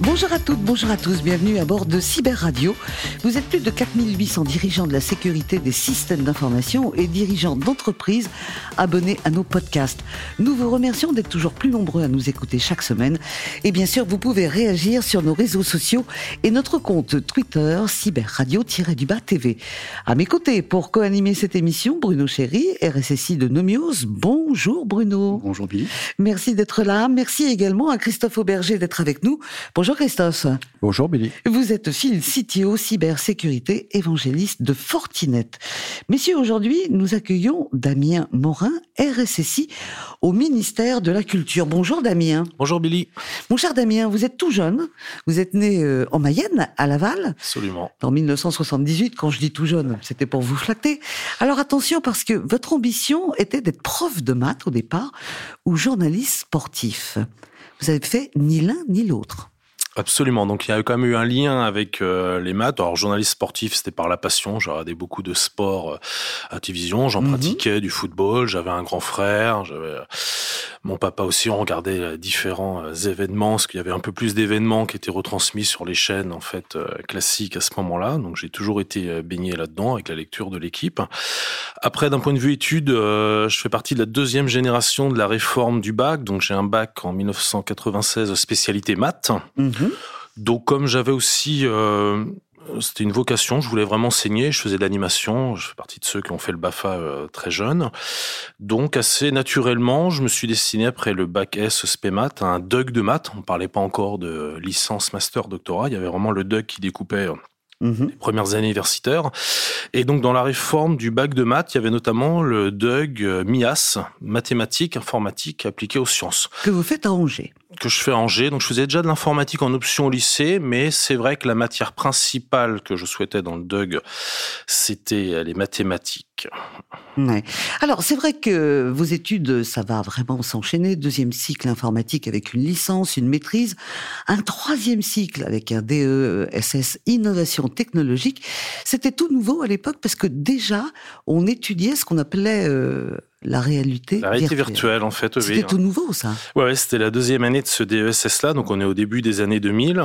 Bonjour à toutes, bonjour à tous, bienvenue à bord de Cyber Radio. Vous êtes plus de 4800 dirigeants de la sécurité des systèmes d'information et dirigeants d'entreprises abonnés à nos podcasts. Nous vous remercions d'être toujours plus nombreux à nous écouter chaque semaine. Et bien sûr, vous pouvez réagir sur nos réseaux sociaux et notre compte Twitter Cyber Radio-du-Bas TV. À mes côtés, pour co-animer cette émission, Bruno Chéry, RSSI de Nomios. Bonjour Bruno. Bonjour Billy. Merci d'être là. Merci également à Christophe Auberger d'être avec nous. Bonjour Christophe. Bonjour Billy. Vous êtes Phil CTO cybersécurité évangéliste de Fortinet. Messieurs, aujourd'hui, nous accueillons Damien Morin, RSSI au ministère de la Culture. Bonjour Damien. Bonjour Billy. Mon cher Damien, vous êtes tout jeune. Vous êtes né euh, en Mayenne, à Laval. Absolument. En 1978, quand je dis tout jeune, c'était pour vous flatter. Alors attention parce que votre ambition était d'être prof de maths au départ ou journaliste sportif. Vous avez fait ni l'un ni l'autre. Absolument. Donc il y a quand même eu un lien avec euh, les maths. Alors journaliste sportif, c'était par la passion. J'ai regardé beaucoup de sport euh, à télévision. J'en mhm. pratiquais du football. J'avais un grand frère. J'avais euh, mon papa aussi. On regardait différents événements, parce qu'il y avait un peu plus d'événements qui étaient retransmis sur les chaînes en fait classiques à ce moment-là. Donc j'ai toujours été baigné là-dedans avec la lecture de l'équipe. Après, d'un point de vue études, je fais partie de la deuxième génération de la réforme du bac. Donc j'ai un bac en 1996 spécialité maths. Mhm. Donc comme j'avais aussi euh, c'était une vocation, je voulais vraiment enseigner, je faisais de l'animation, je fais partie de ceux qui ont fait le BAFA euh, très jeune. Donc assez naturellement, je me suis destiné après le bac S SPEMAT à un DUG de maths, on parlait pas encore de licence, master, doctorat, il y avait vraiment le DUG qui découpait euh, mhm. les premières années universitaires. Et donc, dans la réforme du bac de maths, il y avait notamment le DUG MIAS, mathématiques, informatique appliquée aux sciences. Que vous faites à Angers que je fais à Angers. Donc je faisais déjà de l'informatique en option au lycée, mais c'est vrai que la matière principale que je souhaitais dans le DUG, c'était les mathématiques. Ouais. Alors c'est vrai que vos études, ça va vraiment s'enchaîner. Deuxième cycle informatique avec une licence, une maîtrise. Un troisième cycle avec un DESS innovation technologique. C'était tout nouveau à l'époque parce que déjà on étudiait ce qu'on appelait euh, la réalité, la réalité virtuelle. en fait. C'était tout nouveau, ça. Ouais, c'était la deuxième année de ce DESS-là, donc on est au début des années 2000.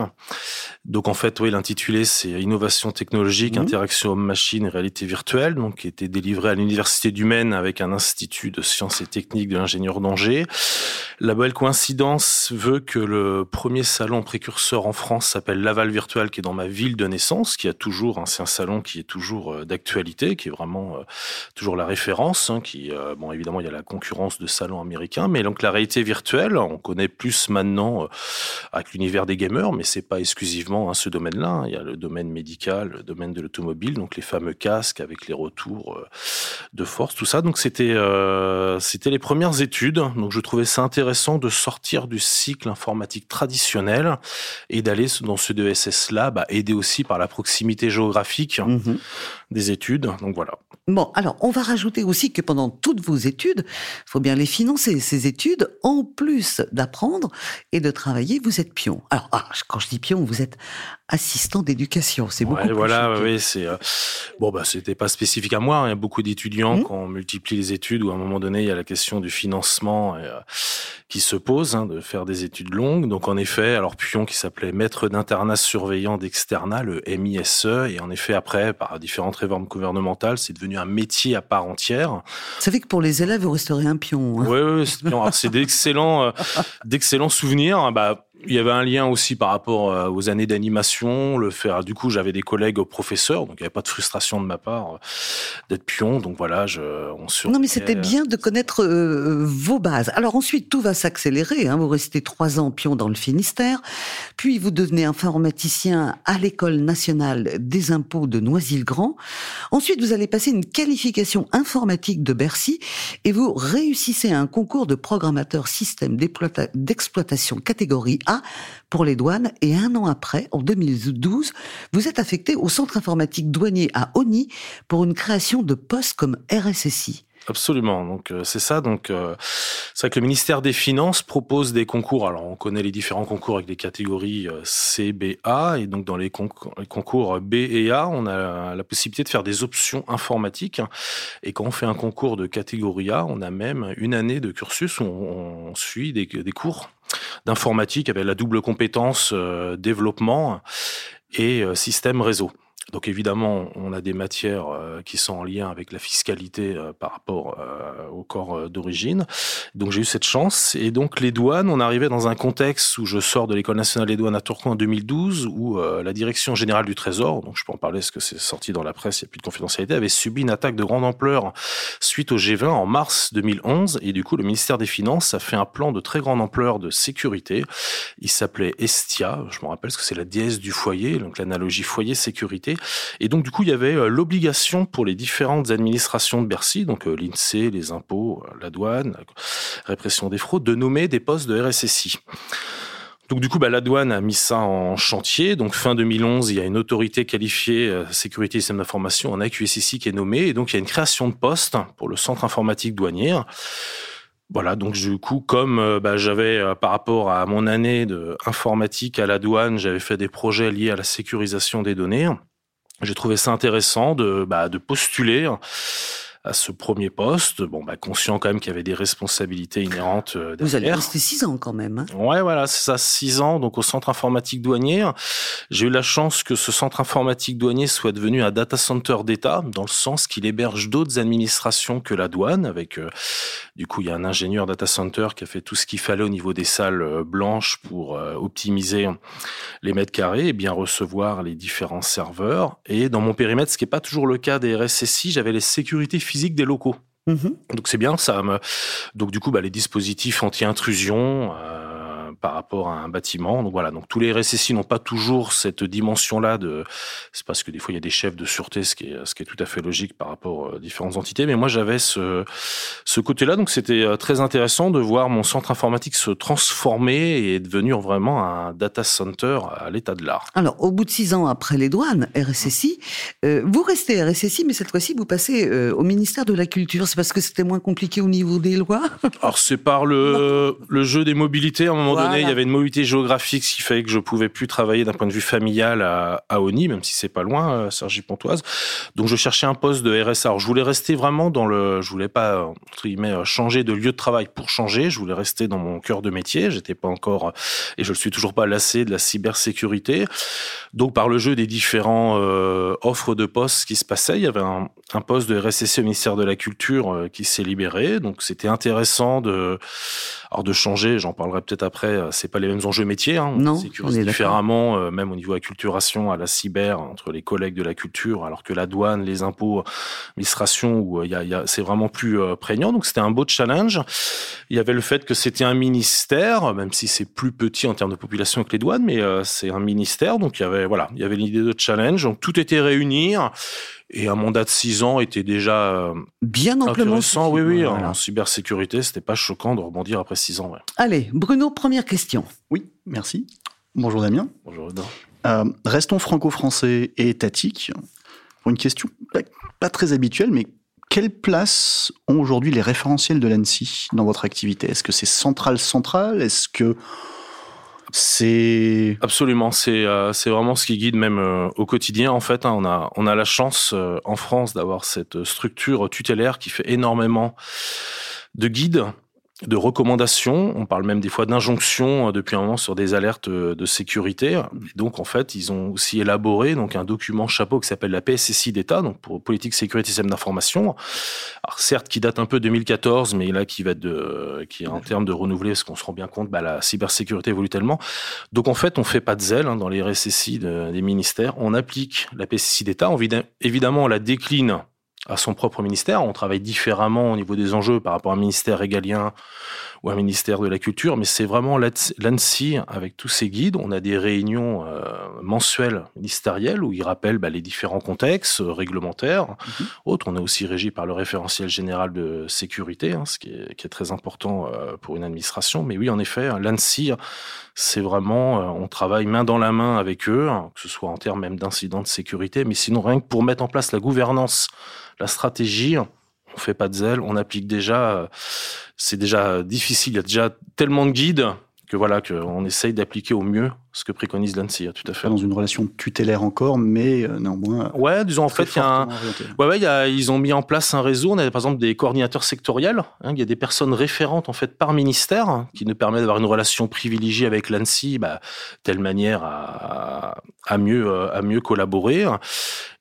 Donc en fait, oui, l'intitulé c'est Innovation technologique, mmh. interaction homme-machine et réalité virtuelle, donc qui était délivré à l'Université du Maine avec un institut de sciences et techniques de l'ingénieur d'Angers. La belle coïncidence veut que le premier salon précurseur en France s'appelle Laval Virtual, qui est dans ma ville de naissance, qui a toujours, hein, c'est un salon qui est toujours euh, d'actualité, qui est vraiment euh, toujours la référence. Hein, qui, euh, bon, évidemment, il y a la concurrence de salons américains, mais donc la réalité virtuelle, on connaît plus maintenant avec l'univers des gamers, mais c'est pas exclusivement hein, ce domaine-là. Il y a le domaine médical, le domaine de l'automobile, donc les fameux casques avec les retours de force, tout ça. Donc c'était c'était les premières études. Donc je trouvais ça intéressant de sortir du cycle informatique traditionnel et d'aller dans ce DSS-là, bah, aidé aussi par la proximité géographique mhm. Des études. Donc voilà. Bon, alors on va rajouter aussi que pendant toutes vos études, il faut bien les financer, ces études, en plus d'apprendre et de travailler, vous êtes pion. Alors, ah, quand je dis pion, vous êtes assistant d'éducation. C'est beaucoup. plus voilà, oui, c'est euh, bon, bah, c'était pas spécifique à moi. Hein. Il y a beaucoup d'étudiants mmh. quand on multiplie les études ou à un moment donné, il y a la question du financement euh, qui se pose, hein, de faire des études longues. Donc, en effet, alors Pion qui s'appelait maître d'internat surveillant d'externat, le MISE, et en effet, après, par différentes réformes gouvernementales, c'est devenu un métier à part entière. Vous savez que pour les élèves, vous resterez un pion. Hein. Oui, oui, c'est d'excellents, euh, d'excellents souvenirs. Bah, il y avait un lien aussi par rapport euh, aux années d'animation, le faire. Du coup, j'avais des collègues professeurs, donc il n'y avait pas de frustration de ma part euh, d'être pion. Donc voilà, je, on sur. Non, mais c'était bien de connaître euh, vos bases. Alors ensuite, tout va s'accélérer. Hein. Vous restez trois ans pion dans le Finistère, puis vous devenez informaticien à l'école nationale des impôts de Noisy-le-Grand. Ensuite, vous allez passer une qualification informatique de Bercy et vous réussissez un concours de programmateur système d'exploitation catégorie A pour les douanes et un an après, en 2012, vous êtes affecté au centre informatique douanier à Oni pour une création de poste comme RSSI. Absolument. Donc euh, c'est ça. Donc euh, c'est vrai que le ministère des Finances propose des concours. Alors on connaît les différents concours avec des catégories euh, C, B, A, et donc dans les, concours B et A, on a la possibilité de faire des options informatiques. Et quand on fait un concours de catégorie A, on a même une année de cursus où on, suit des cours d'informatique avec la double compétence développement et système réseau. Donc évidemment, on a des matières euh, qui sont en lien avec la fiscalité euh, par rapport euh, au corps d'origine. Donc j'ai eu cette chance. Et donc les douanes, on arrivait dans un contexte où je sors de l'école nationale des douanes à Tourcoing en 2012, où la direction générale du Trésor, donc je peux en parler parce que c'est sorti dans la presse, il n'y a plus de confidentialité, avait subi une attaque de grande ampleur suite au G20 en mars 2011. Et du coup, le ministère des Finances a fait un plan de très grande ampleur de sécurité. Il s'appelait Estia. Je me rappelle parce que c'est la déesse du foyer, donc l'analogie foyer-sécurité et donc, du coup, il y avait euh, l'obligation pour les différentes administrations de Bercy, donc euh, l'INSEE, les impôts, euh, la douane, répression des fraudes, de nommer des postes de RSSI. Donc du coup, bah, la douane a mis ça en chantier. Donc fin 2011, il y a une autorité qualifiée sécurité et système d'information, un AQSSI qui est nommé. Et donc il y a une création de poste pour le centre informatique douanier. Voilà, donc du coup, comme bah, j'avais par rapport à mon année de informatique à la douane, j'avais fait des projets liés à la sécurisation des données. J'ai trouvé ça intéressant de, bah, de postuler à ce premier poste. Bon, bah, conscient quand même qu'il y avait des responsabilités inhérentes derrière. Vous allez rester six ans quand même. Hein ouais, voilà, c'est ça, six ans. Donc au centre informatique douanier, j'ai eu la chance que ce centre informatique douanier soit devenu un data center d'État, dans le sens qu'il héberge d'autres administrations que la douane. Avec, euh, du coup, il y a un ingénieur data center qui a fait tout ce qu'il fallait au niveau des salles euh, blanches pour euh, optimiser les mètres carrés et bien recevoir les différents serveurs. Et dans mon périmètre, ce qui n'est pas toujours le cas des RSSI, j'avais les sécurités physique des locaux. Mhm. Donc c'est bien ça. Donc du coup, bah, les dispositifs anti-intrusion. Euh, par rapport à un bâtiment. Donc voilà, donc tous les RSSI n'ont pas toujours cette dimension-là de. C'est parce que des fois il y a des chefs de sûreté, ce qui est ce qui est tout à fait logique par rapport aux différentes entités. Mais moi j'avais ce ce côté-là, donc c'était euh, très intéressant de voir mon centre informatique se transformer et devenir vraiment un data center à l'état de l'art. Alors au bout de six ans après les douanes, RSSI, euh, vous restez RSSI, mais cette fois-ci vous passez euh, au ministère de la Culture. C'est parce que c'était moins compliqué au niveau des lois? Alors c'est par le le jeu des mobilités à un moment donné il y avait une mobilité géographique, ce qui fait que je pouvais plus travailler d'un point de vue familial à, à Oni, même si c'est pas loin, euh, Sergi-Pontoise. Donc, je cherchais un poste de RSA. Alors, je voulais rester vraiment dans le, je voulais pas, entre guillemets, euh, changer de lieu de travail pour changer. Je voulais rester dans mon cœur de métier. J'étais pas encore, et je le suis toujours pas lassé de la cybersécurité. Donc, par le jeu des différents euh, offres de postes qui se passaient, il y avait un, poste de RSSC au ministère de la Culture qui s'est libéré. Donc, c'était intéressant de, alors de changer. J'en parlerai peut-être après euh, c'est pas les mêmes enjeux métiers. Hein. On sécurise différemment, euh, même au niveau acculturation, à la cyber, entre les collègues de la culture, alors que la douane, les impôts, l'administration, où euh, y a, y a c'est vraiment plus prégnant. Donc c'était un beau challenge. Il y avait le fait que c'était un ministère, même si c'est plus petit en termes de population que les douanes, mais c'est un ministère. Donc il y avait voilà, il y avait l'idée de challenge. Donc tout était réuni. Et un mandat de six ans était déjà bien amplement Oui, oui. En cybersécurité, c'était pas choquant de rebondir après six ans. Allez, Bruno, première question. Oui, merci. Bonjour Damien. Bonjour euh, restons franco-français et étatiques. Pour une question pas très habituelle, mais quelle place ont aujourd'hui les référentiels de l'ANSI dans votre activité? Est-ce que c'est central central Est-ce que c'est absolument c'est euh, c'est vraiment ce qui guide même euh, au quotidien en fait. Hein. on a on a la chance en France d'avoir cette structure tutélaire qui fait énormément de guides de recommandations. On parle même des fois d'injonctions euh, depuis un moment sur des alertes euh, de sécurité. donc, en fait, ils ont aussi élaboré donc un document chapeau qui s'appelle la PSSI d'État, donc pour politique sécurité système d'information. Alors certes, qui date un peu de 2014, mais là qui va de, qui est en termes de renouveler, parce qu'on se rend bien compte, bah, la cybersécurité évolue tellement. Donc en fait, on fait pas de zèle hein, dans les RSSI des ministères. On applique la PSSI d'État. Évidemment, on la décline à son propre ministère. On travaille différemment au niveau des enjeux par rapport à un ministère régalien ou un ministère de la culture, mais c'est vraiment l'ANSI avec tous ses guides. On a des réunions euh, mensuelles ministérielles où ils rappellent bah, les différents contextes euh, réglementaires. Mm-hmm. Autres, on est aussi régi par le référentiel général de sécurité, hein, ce qui est, qui est, très important euh, pour une administration. Mais oui, en effet, l'ANSI, c'est vraiment, on travaille main dans la main avec eux, hein, que ce soit en termes même d'incidents de sécurité, mais sinon rien que pour mettre en place la gouvernance la stratégie, on fait pas de zèle, on applique déjà. C'est déjà difficile. Il y a déjà tellement de guides que voilà qu'on essaye d'appliquer au mieux ce que préconise l'ANSI, tout à fait. Dans une relation tutélaire encore, mais euh, néanmoins. Ouais, disons en fait, il y a un... ouais, ouais, y a, ils ont mis en place un réseau. On a par exemple des coordinateurs sectoriels. Hein, il y a des personnes référentes en fait par ministère hein, qui nous permettent d'avoir une relation privilégiée avec l'ANSI, bah, telle manière à, à mieux euh, à mieux collaborer.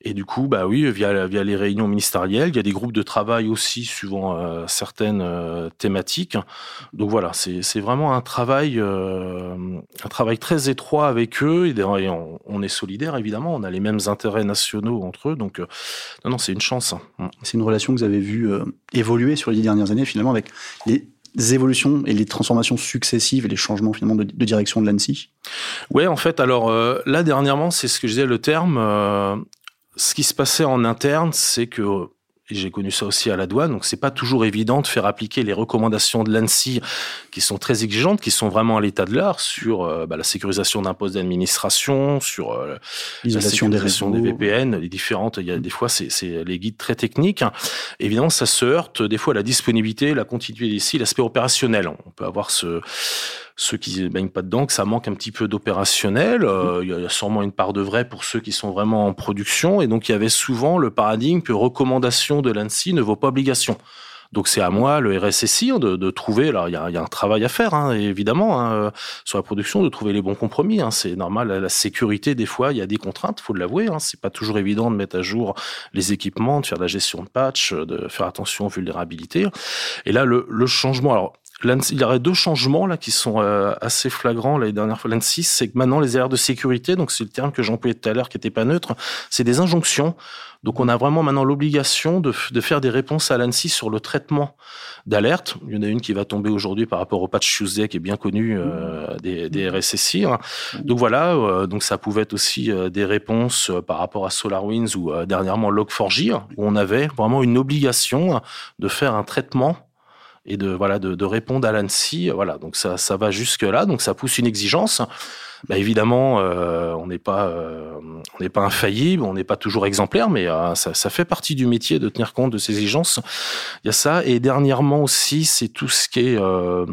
Et du coup, bah oui, via via les réunions ministérielles, il y a des groupes de travail aussi suivant euh, certaines euh, thématiques. Donc voilà, c'est c'est vraiment un travail un travail très étroit avec eux et, on, est solidaires évidemment, on a les mêmes intérêts nationaux entre eux, donc euh, non, non, c'est une chance. Mm. C'est une relation que vous avez vue euh, évoluer sur les dix dernières années finalement avec les évolutions et les transformations successives et les changements finalement de, direction de l'ANSI Ouais, en fait, alors euh, là dernièrement, c'est ce que je disais, le terme. ce qui se passait en interne, c'est que j'ai connu ça aussi à la douane, donc c'est pas toujours évident de faire appliquer les recommandations de l'ANSI qui sont très exigeantes, qui sont vraiment à l'état de l'art sur euh, bah, la sécurisation d'un poste d'administration, sur euh, l'isolation des, des VPN, les différentes. Il y a des fois c'est les guides très techniques. Évidemment, ça se heurte des fois à la disponibilité, la continuité ici, l'aspect opérationnel. On peut avoir ce ceux qui ne baignent pas dedans, que ça manque un petit peu d'opérationnel. Euh, il y a sûrement une part de vrai pour ceux qui sont vraiment en production. Et donc, il y avait souvent le paradigme que recommandation de l'ANSI ne vaut pas obligation. Donc c'est à moi, le RSSI, hein, de, de trouver. Alors il y a, y a, un travail à faire, hein, évidemment, hein, sur la production, de trouver les bons compromis. Hein. C'est normal. La, sécurité, des fois, il y a des contraintes, faut l'avouer. Hein. C'est pas toujours évident de mettre à jour les équipements, de faire la gestion de patch, de faire attention aux vulnérabilités. Et là, le, le changement. Alors il y aurait deux changements là qui sont euh, assez flagrants les dernières fois. L'ANSI, c'est que maintenant les erreurs de sécurité, donc c'est le terme que j'employais tout à l'heure qui n'était pas neutre, c'est des injonctions. Donc on a vraiment maintenant l'obligation de, faire des réponses à l'ANSI sur le traitement d'alerte. Il y en a une qui va tomber aujourd'hui par rapport au patch Tuesday qui est bien connu euh, des, des, RSSI. Donc voilà, euh, donc ça pouvait être aussi des réponses par rapport à SolarWinds ou dernièrement Log4j où on avait vraiment une obligation de faire un traitement et de voilà de, de répondre à l'ANSI. Voilà, donc ça, ça va jusque là, donc ça pousse une exigence. Bah évidemment, euh, on n'est pas euh, on n'est pas infaillible, on n'est pas toujours exemplaire, mais euh, ça, ça, fait partie du métier de tenir compte de ces exigences. Il y a ça et dernièrement aussi, c'est tout ce qui est euh,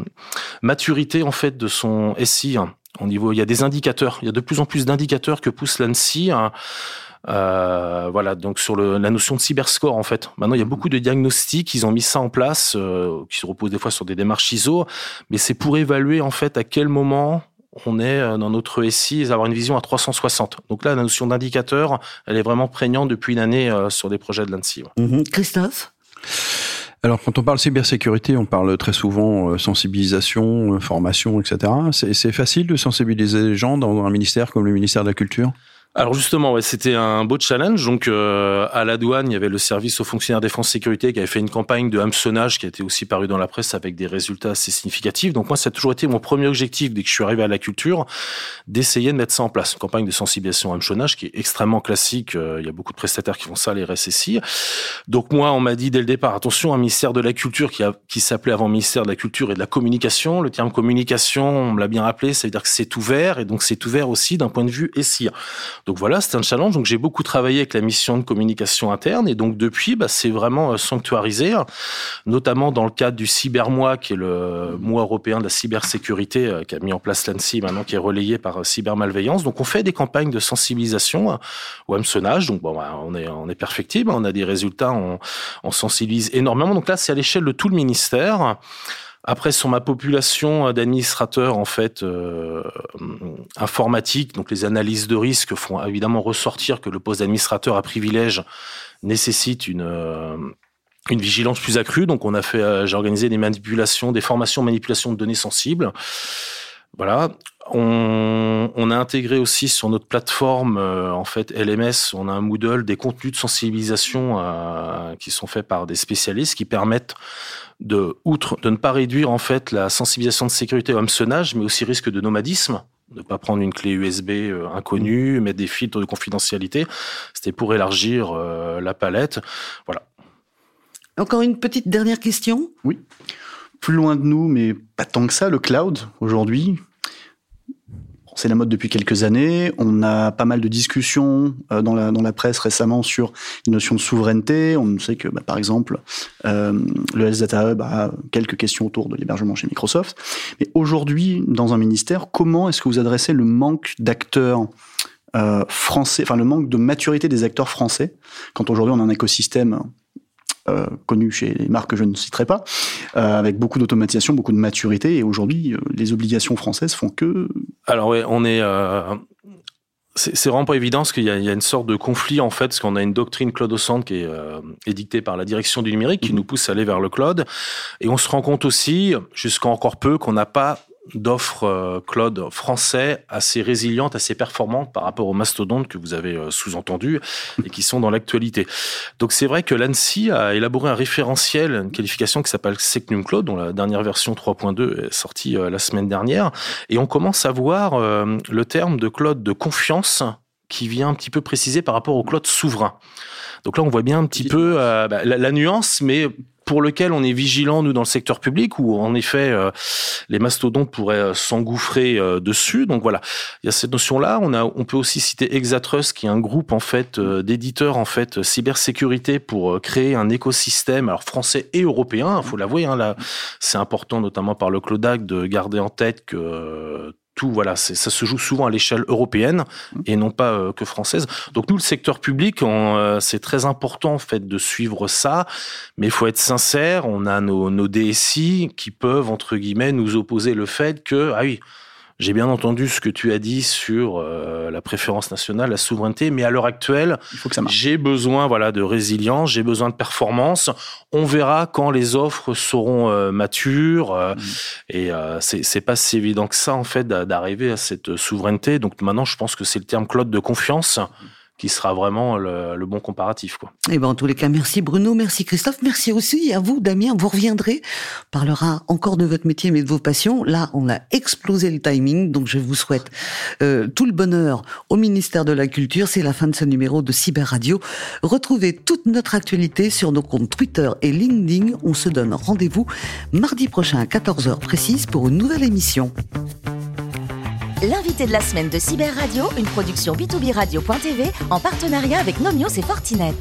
maturité en fait de son SI. Au niveau, il y a des indicateurs, il y a de plus en plus d'indicateurs que pousse l'ANSI. Hein. Euh, voilà, donc sur le, la notion de cyberscore en fait. Maintenant, il y a beaucoup de diagnostics, ils ont mis ça en place, euh, qui se reposent des fois sur des démarches ISO, mais c'est pour évaluer en fait à quel moment on est euh, dans notre SI et avoir une vision à 360. Donc là, la notion d'indicateur, elle est vraiment prégnante depuis une année euh, sur des projets de l'ANSI. Mhm. Christophe? Alors, quand on parle cybersécurité, on parle très souvent sensibilisation, formation, etc. C'est facile de sensibiliser les gens dans un ministère comme le ministère de la Culture? Alors justement, ouais, c'était un beau challenge. Donc euh, à la douane, il y avait le service aux fonctionnaires défense sécurité qui avait fait une campagne de hameçonnage qui a été aussi parue dans la presse avec des résultats assez significatifs. Donc moi, ça a toujours été mon premier objectif dès que je suis arrivé à la culture, d'essayer de mettre ça en place. Une campagne de sensibilisation hameçonnage qui est extrêmement classique. Euh, il y a beaucoup de prestataires qui font ça, les RSSI. Donc moi, on m'a dit dès le départ, attention, un ministère de la culture qui, qui s'appelait avant ministère de la culture et de la communication. Le terme communication, on me l'a bien rappelé, ça veut dire que c'est ouvert et donc c'est ouvert aussi d'un point de vue SI. Donc voilà, c'est un challenge. Donc j'ai beaucoup travaillé avec la mission de communication interne et donc depuis, bah, c'est vraiment euh, sanctuarisé, notamment dans le cadre du Cybermois, qui est le mois européen de la cybersécurité euh, qui a mis en place l'ANSI maintenant, qui est relayé par euh, Cybermalveillance. Donc on fait des campagnes de sensibilisation ou hameçonnage. Donc bon, bah, on est on est perfectible, on a des résultats, on, on sensibilise énormément. Donc là, c'est à l'échelle de tout le ministère. Après, sur ma population d'administrateurs en fait euh, informatiques, donc les analyses de risque font évidemment ressortir que le poste d'administrateur à privilège nécessite une euh, vigilance plus accrue. Donc, on a fait, euh, j'ai organisé des manipulations, des formations manipulation de données sensibles. Voilà. On, on, a intégré aussi sur notre plateforme, en fait, LMS, on a un Moodle, des contenus de sensibilisation qui sont faits par des spécialistes qui permettent de, outre de ne pas réduire en fait la sensibilisation de sécurité au hameçonnage, mais aussi risque de nomadisme, de ne pas prendre une clé USB euh, inconnue, mettre des filtres de confidentialité. C'était pour élargir euh, la palette. Voilà. Encore une petite dernière question? Oui. Plus loin de nous, mais pas tant que ça, le cloud, aujourd'hui, c'est la mode depuis quelques années. On a pas mal de discussions euh, dans, la, dans la presse récemment sur une notion de souveraineté. On sait que, bah, par exemple, euh, le Health Data Hub a quelques questions autour de l'hébergement chez Microsoft. Mais aujourd'hui, dans un ministère, comment est-ce que vous adressez le manque d'acteurs euh, français, enfin le manque de maturité des acteurs français, quand aujourd'hui on a un écosystème connu chez les marques que je ne citerai pas, avec beaucoup d'automatisation, beaucoup de maturité. Et aujourd'hui, les obligations françaises font que. Alors oui, on est. c'est vraiment pas évident parce qu'il y, y, a une sorte de conflit en fait, parce qu'on a une doctrine cloud au centre qui est édictée par la direction du numérique, qui mmh. nous pousse à aller vers le cloud, et on se rend compte aussi, jusqu'à encore peu, qu'on n'a pas d'offres euh, cloud français assez résilientes, assez performantes par rapport aux mastodontes que vous avez euh, sous-entendus et qui sont dans l'actualité. Donc c'est vrai que l'ANSI a élaboré un référentiel, une qualification qui s'appelle Secnum Cloud, dont la dernière version 3.2 est sortie euh, la semaine dernière, et on commence à voir le terme de cloud de confiance qui vient un petit peu préciser par rapport au cloud souverain. Donc là, on voit bien un petit peu bah, la, nuance, mais pour lequel on est vigilant, nous, dans le secteur public, où en effet, euh, les mastodontes pourraient euh, s'engouffrer euh, dessus. Donc voilà, il y a cette notion-là. On, a, on peut aussi citer Exatrust, qui est un groupe en fait d'éditeurs en fait cybersécurité pour créer un écosystème, alors français et européen. Il faut l'avouer, hein, c'est important, notamment par le Clodac, de garder en tête que voilà, ça se joue souvent à l'échelle européenne et non pas euh, que française. Donc nous, le secteur public, euh, c'est très important en fait de suivre ça, mais il faut être sincère. On a nos, nos DSI qui peuvent entre guillemets nous opposer le fait que ah oui, j'ai bien entendu ce que tu as dit sur euh, la préférence nationale, la souveraineté, mais à l'heure actuelle, j'ai besoin voilà de résilience, j'ai besoin de performance. On verra quand les offres seront euh, matures euh, mm. et c'est c'est pas si évident que ça en fait d'arriver à cette souveraineté. Donc maintenant, je pense que c'est le terme Claude de confiance. Mm qui sera vraiment le, bon comparatif. Quoi. Et eh ben, en tous les cas, merci Bruno, merci Christophe, merci aussi à vous Damien. Vous reviendrez, on parlera encore de votre métier mais de vos passions. Là, on a explosé le timing, donc je vous souhaite euh, tout le bonheur au ministère de la Culture. C'est la fin de ce numéro de Cyber Radio. Retrouvez toute notre actualité sur nos comptes Twitter et LinkedIn. On se donne rendez-vous mardi prochain à 14h précise pour une nouvelle émission. L'invité de la semaine de Cyber Radio, une production b2b radio.tv en partenariat avec Nomios et Fortinet.